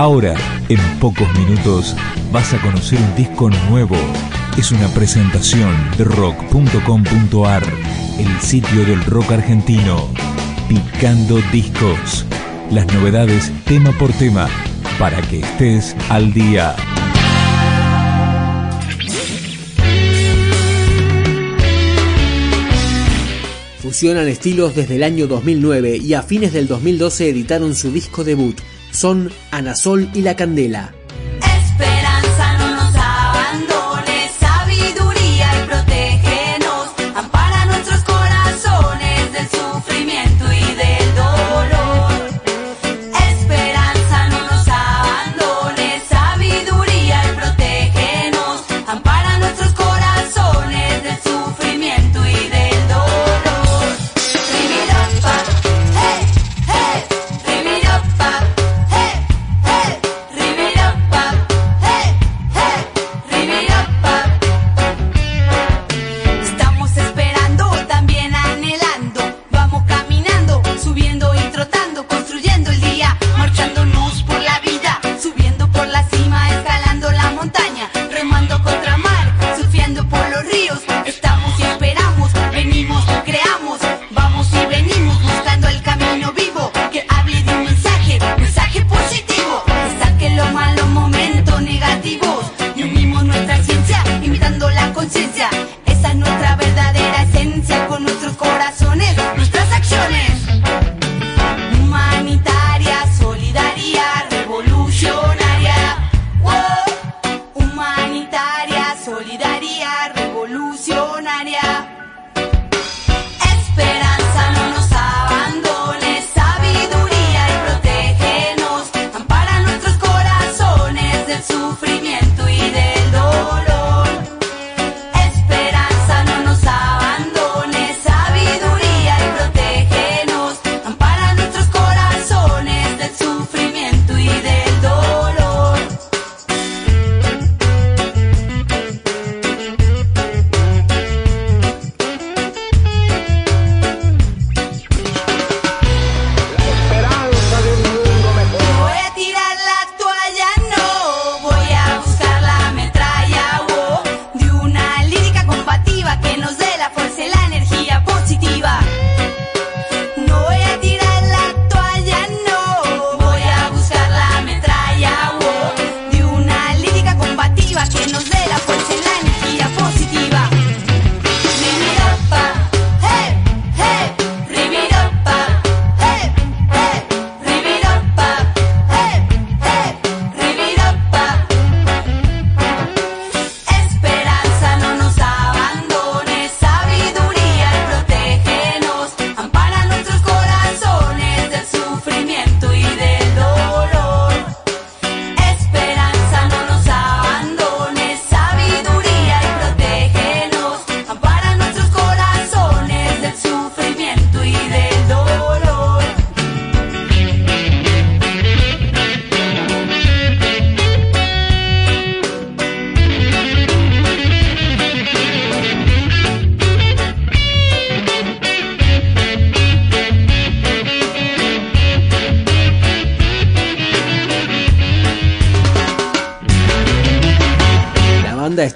Ahora, en pocos minutos, vas a conocer un disco nuevo. Es una presentación de rock.com.ar, el sitio del rock argentino. Picando discos. Las novedades tema por tema, para que estés al día. Fusionan estilos desde el año 2009 y a fines del 2012 editaron su disco debut, son Anasol y La Candela.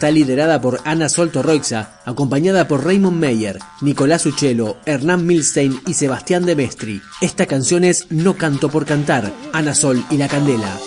Está liderada por Ana Solto Roixa, acompañada por Raymond Meyer, Nicolás Uccello, Hernán Milstein y Sebastián de Mestri. Esta canción es No canto por cantar, Ana Sol y la Candela.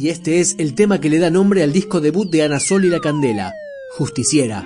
Y este es el tema que le da nombre al disco debut de Ana Sol y la Candela, Justiciera.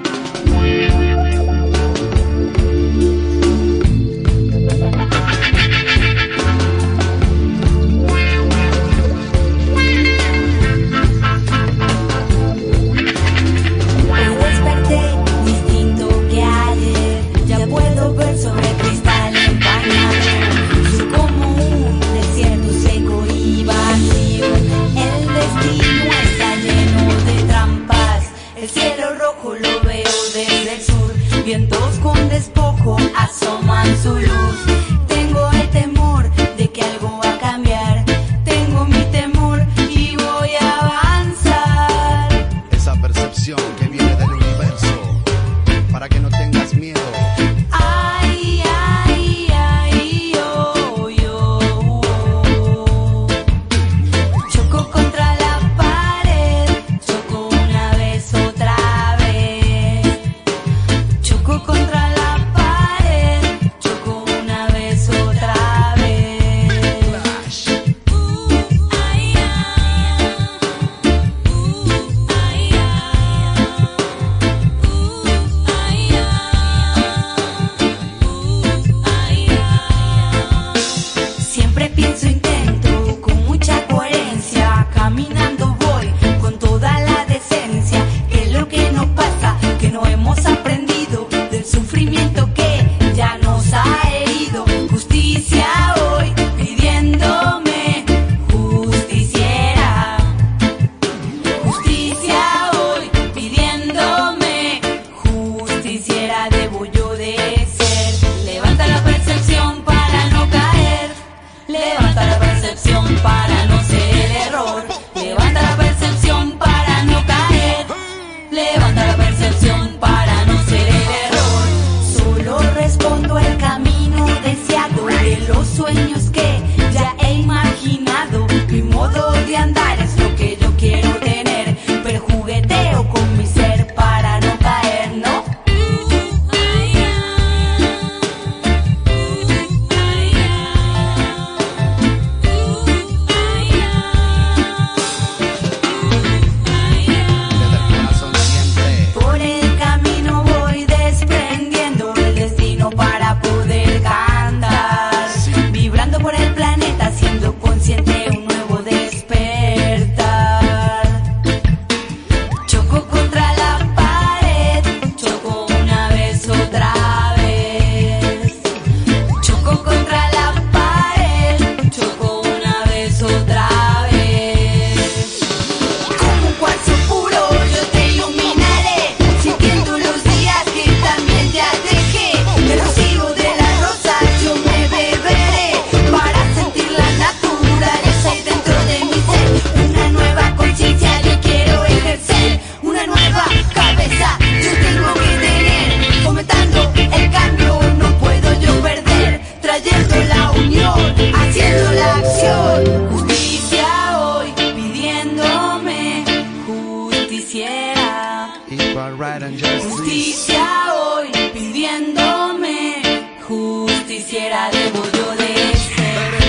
justicia hoy pidiéndome, justiciera debo yo de este.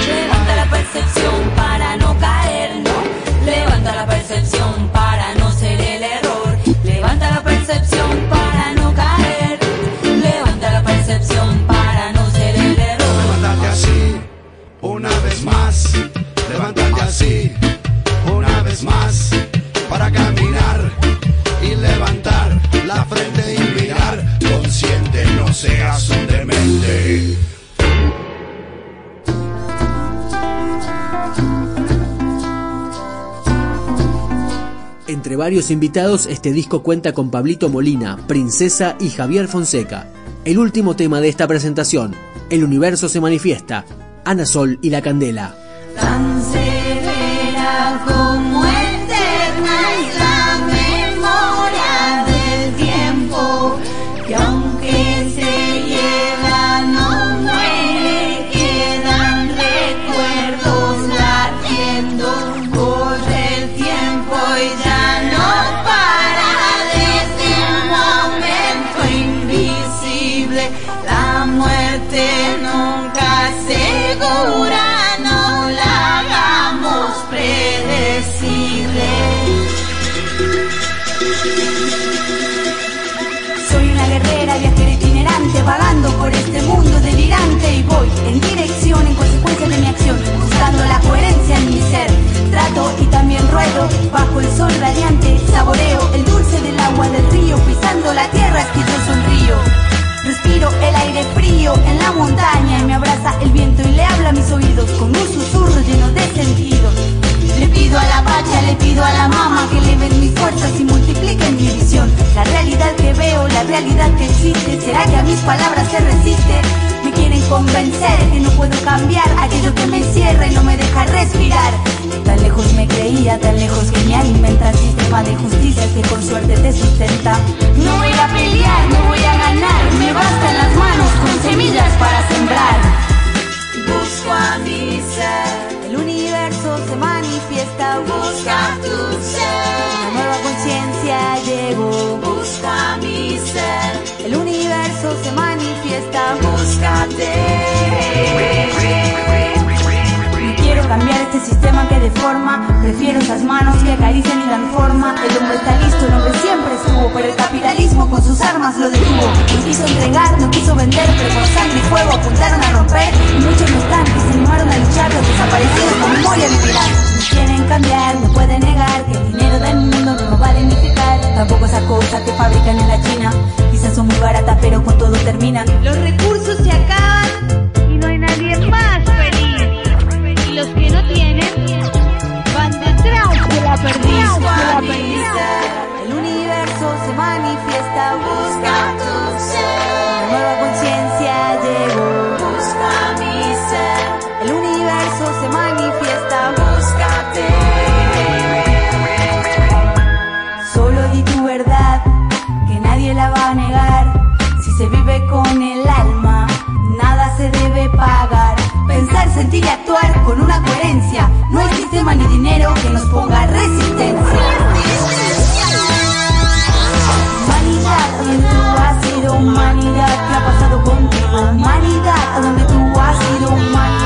Levanta la percepción para no caer, no. Levanta la percepción para no ser Varios invitados, este disco cuenta con Pablito Molina, Princesa y Javier Fonseca. El último tema de esta presentación, El universo se manifiesta, Ana Sol y la Candela. Aire frío en la montaña y me abraza el viento y le habla a mis oídos con un susurro lleno de sentido. Le pido a la bacha, le pido a la mama que le ven mis fuerzas y multipliquen mi visión. La realidad que veo, la realidad que existe, ¿será que a mis palabras se convencer que no puedo cambiar aquello que me encierra y no me deja respirar. Tan lejos me creía, tan lejos que me alimenta el sistema de justicia que con suerte te sustenta. No voy a pelear, no voy a ganar, me bastan las manos con semillas para sembrar. Busco a mi ser, el universo se manifiesta, busca tu ser. Prefiero esas manos que acarician y dan forma. El hombre está listo, el hombre siempre estuvo Pero el capitalismo con sus armas lo detuvo. No quiso entregar, no quiso vender Pero con sangre y fuego apuntaron a romper. Y muchos no están, que se animaron a luchar Los desaparecidos con memoria No quieren cambiar, no pueden negar Que el dinero con el alma, nada se debe pagar. Pensar, sentir y actuar con una coherencia. No hay sistema ni dinero que nos ponga resistencia. Humanidad, donde tú has sido humanidad, ¿qué ha pasado contigo? Humanidad, donde tú has sido humanidad,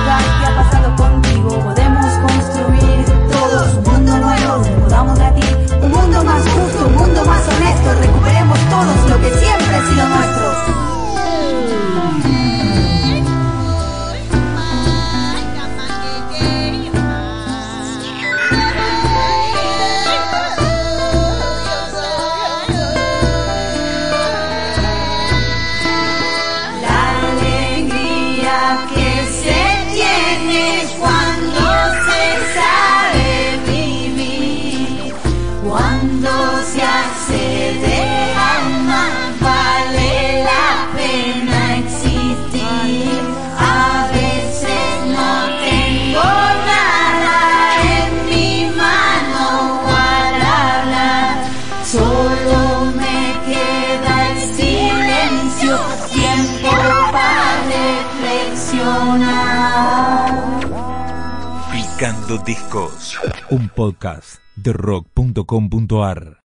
Picando Discos, un podcast de rock.com.ar.